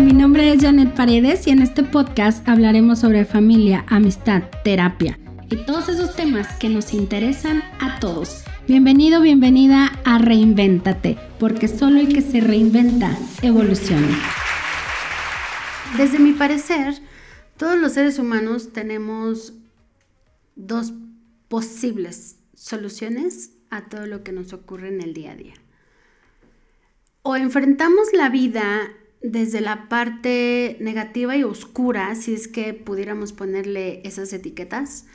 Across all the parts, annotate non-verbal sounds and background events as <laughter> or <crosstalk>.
Mi nombre es Janet Paredes y en este podcast hablaremos sobre familia, amistad, terapia y todos esos temas que nos interesan a todos. Bienvenido, bienvenida a Reinvéntate, porque solo el que se reinventa evoluciona. Desde mi parecer, todos los seres humanos tenemos dos posibles soluciones a todo lo que nos ocurre en el día a día. O enfrentamos la vida desde la parte negativa y oscura, si es que pudiéramos ponerle esas etiquetas,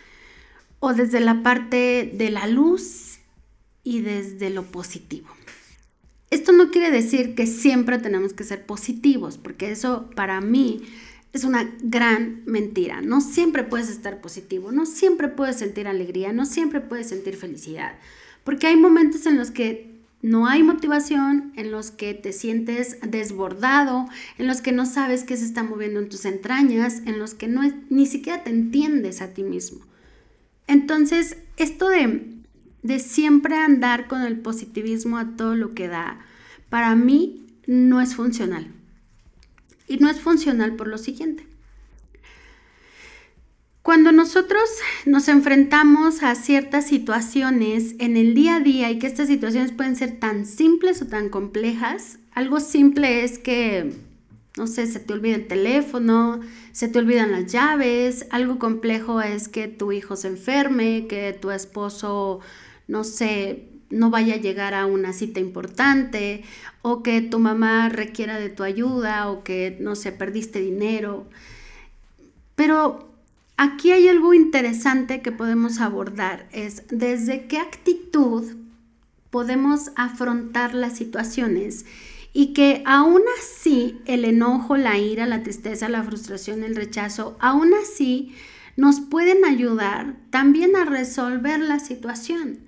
o desde la parte de la luz y desde lo positivo. Esto no quiere decir que siempre tenemos que ser positivos, porque eso para mí es una gran mentira. No siempre puedes estar positivo, no siempre puedes sentir alegría, no siempre puedes sentir felicidad, porque hay momentos en los que no hay motivación, en los que te sientes desbordado, en los que no sabes qué se está moviendo en tus entrañas, en los que no ni siquiera te entiendes a ti mismo. Entonces, esto de, de siempre andar con el positivismo a todo lo que da, para mí no es funcional. Y no es funcional por lo siguiente. Cuando nosotros nos enfrentamos a ciertas situaciones en el día a día y que estas situaciones pueden ser tan simples o tan complejas, algo simple es que, no sé, se te olvida el teléfono, se te olvidan las llaves, algo complejo es que tu hijo se enferme, que tu esposo, no sé, no vaya a llegar a una cita importante o que tu mamá requiera de tu ayuda o que, no sé, perdiste dinero. Pero Aquí hay algo interesante que podemos abordar, es desde qué actitud podemos afrontar las situaciones y que aún así el enojo, la ira, la tristeza, la frustración, el rechazo, aún así nos pueden ayudar también a resolver la situación.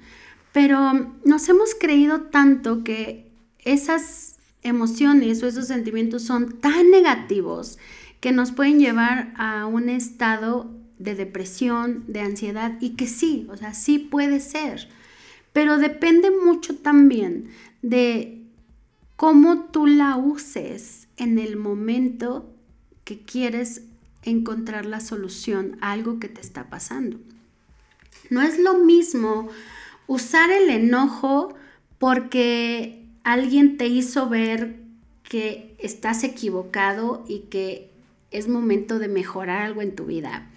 Pero nos hemos creído tanto que esas emociones o esos sentimientos son tan negativos que nos pueden llevar a un estado de depresión, de ansiedad, y que sí, o sea, sí puede ser, pero depende mucho también de cómo tú la uses en el momento que quieres encontrar la solución a algo que te está pasando. No es lo mismo usar el enojo porque alguien te hizo ver que estás equivocado y que es momento de mejorar algo en tu vida.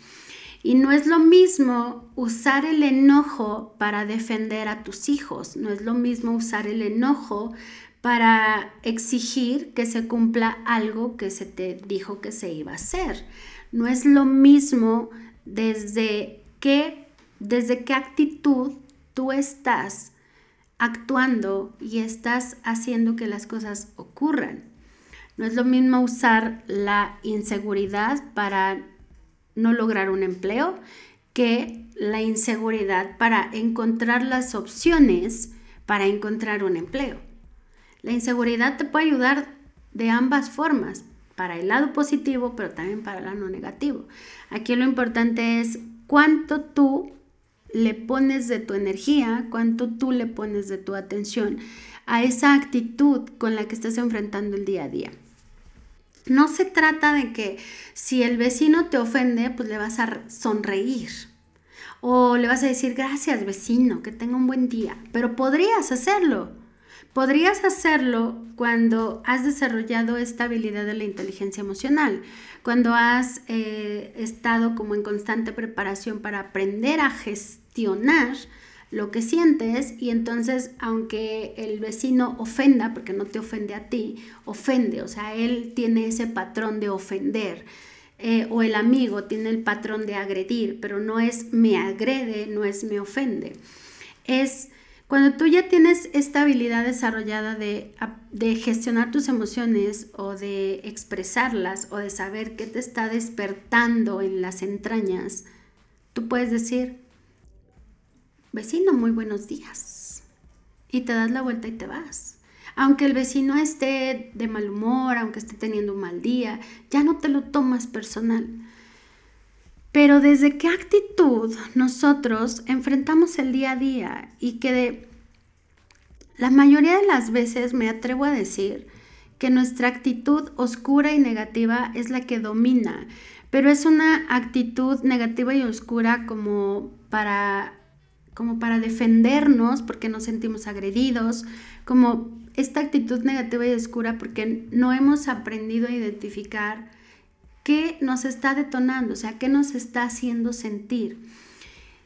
Y no es lo mismo usar el enojo para defender a tus hijos, no es lo mismo usar el enojo para exigir que se cumpla algo que se te dijo que se iba a hacer. No es lo mismo desde qué, desde qué actitud tú estás actuando y estás haciendo que las cosas ocurran. No es lo mismo usar la inseguridad para no lograr un empleo que la inseguridad para encontrar las opciones para encontrar un empleo. La inseguridad te puede ayudar de ambas formas, para el lado positivo, pero también para el lado negativo. Aquí lo importante es cuánto tú le pones de tu energía, cuánto tú le pones de tu atención a esa actitud con la que estás enfrentando el día a día. No se trata de que si el vecino te ofende, pues le vas a sonreír. O le vas a decir, gracias vecino, que tenga un buen día. Pero podrías hacerlo. Podrías hacerlo cuando has desarrollado esta habilidad de la inteligencia emocional, cuando has eh, estado como en constante preparación para aprender a gestionar lo que sientes y entonces aunque el vecino ofenda, porque no te ofende a ti, ofende, o sea, él tiene ese patrón de ofender. Eh, o el amigo tiene el patrón de agredir, pero no es me agrede, no es me ofende. Es cuando tú ya tienes esta habilidad desarrollada de, de gestionar tus emociones o de expresarlas o de saber qué te está despertando en las entrañas, tú puedes decir, vecino, muy buenos días. Y te das la vuelta y te vas. Aunque el vecino esté de mal humor, aunque esté teniendo un mal día, ya no te lo tomas personal. Pero desde qué actitud nosotros enfrentamos el día a día y que la mayoría de las veces me atrevo a decir que nuestra actitud oscura y negativa es la que domina, pero es una actitud negativa y oscura como para como para defendernos porque nos sentimos agredidos, como esta actitud negativa y oscura porque no hemos aprendido a identificar qué nos está detonando, o sea, qué nos está haciendo sentir.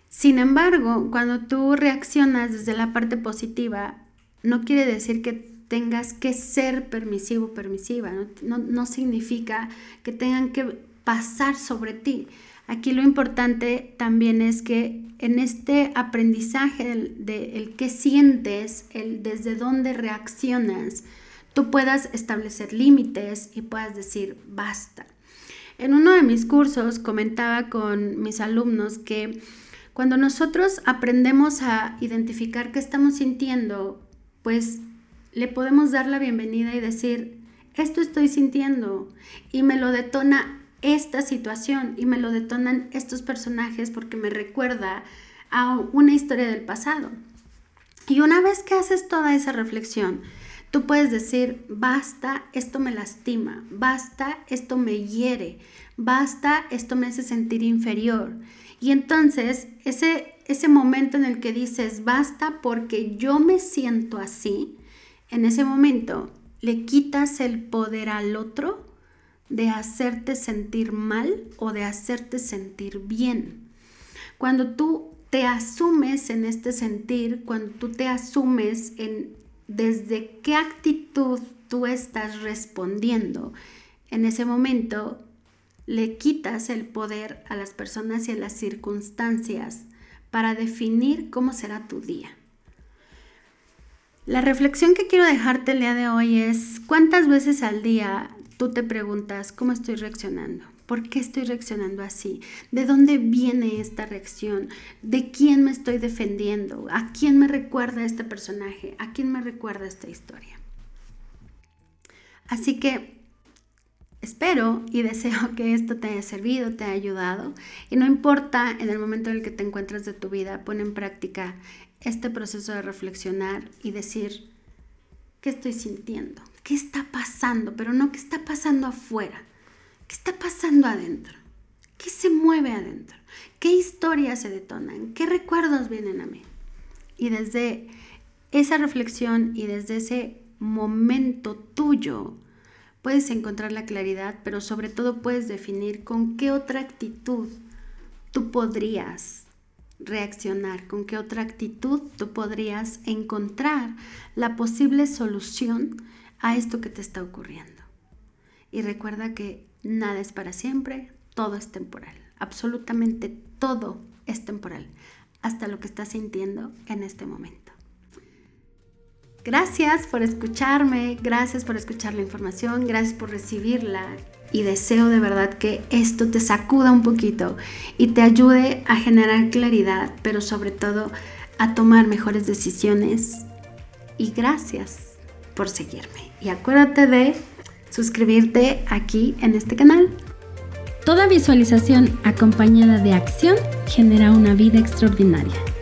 Sin embargo, cuando tú reaccionas desde la parte positiva, no quiere decir que tengas que ser permisivo, permisiva, no, significa que tengan que pasar sobre ti. Aquí lo importante también es que en este aprendizaje del, de el qué sientes, el desde dónde reaccionas, tú puedas establecer límites y puedas decir basta. En uno de mis cursos comentaba con mis alumnos que cuando nosotros aprendemos a identificar qué estamos sintiendo, pues le podemos dar la bienvenida y decir, esto estoy sintiendo y me lo detona esta situación y me lo detonan estos personajes porque me recuerda a una historia del pasado. Y una vez que haces toda esa reflexión, tú puedes decir, basta, esto me lastima, basta, esto me hiere, basta, esto me hace sentir inferior. Y entonces ese, ese momento en el que dices, basta porque yo me siento así, en ese momento le quitas el poder al otro de hacerte sentir mal o de hacerte sentir bien. Cuando tú te asumes en este sentir, cuando tú te asumes en desde qué actitud tú estás respondiendo, en ese momento le quitas el poder a las personas y a las circunstancias para definir cómo será tu día. La reflexión que quiero dejarte el día de hoy es cuántas veces al día tú te preguntas cómo estoy reaccionando. ¿Por qué estoy reaccionando así? ¿De dónde viene esta reacción? ¿De quién me estoy defendiendo? ¿A quién me recuerda este personaje? ¿A quién me recuerda esta historia? Así que espero y deseo <laughs> que esto te haya servido, te haya ayudado. Y no importa en el momento en el que te encuentres de tu vida, pon en práctica este proceso de reflexionar y decir, ¿qué estoy sintiendo? ¿Qué está pasando? Pero no qué está pasando afuera ¿Qué está pasando adentro? ¿Qué se mueve adentro? ¿Qué historias se detonan? ¿Qué recuerdos vienen a mí? Y desde esa reflexión y desde ese momento tuyo, puedes encontrar la claridad, pero sobre todo puedes definir con qué otra actitud tú podrías reaccionar, con qué otra actitud tú podrías encontrar la posible solución a esto que te está ocurriendo. Y recuerda que nada es para siempre, todo es temporal. Absolutamente todo es temporal, hasta lo que estás sintiendo en este momento. Gracias por escucharme, gracias por escuchar la información, gracias por recibirla y deseo de verdad que esto te sacuda un poquito y te ayude a generar claridad, pero sobre todo a tomar mejores decisiones. Y gracias por seguirme. Y acuérdate de suscribirte aquí en este canal. Toda visualización acompañada de acción genera una vida extraordinaria.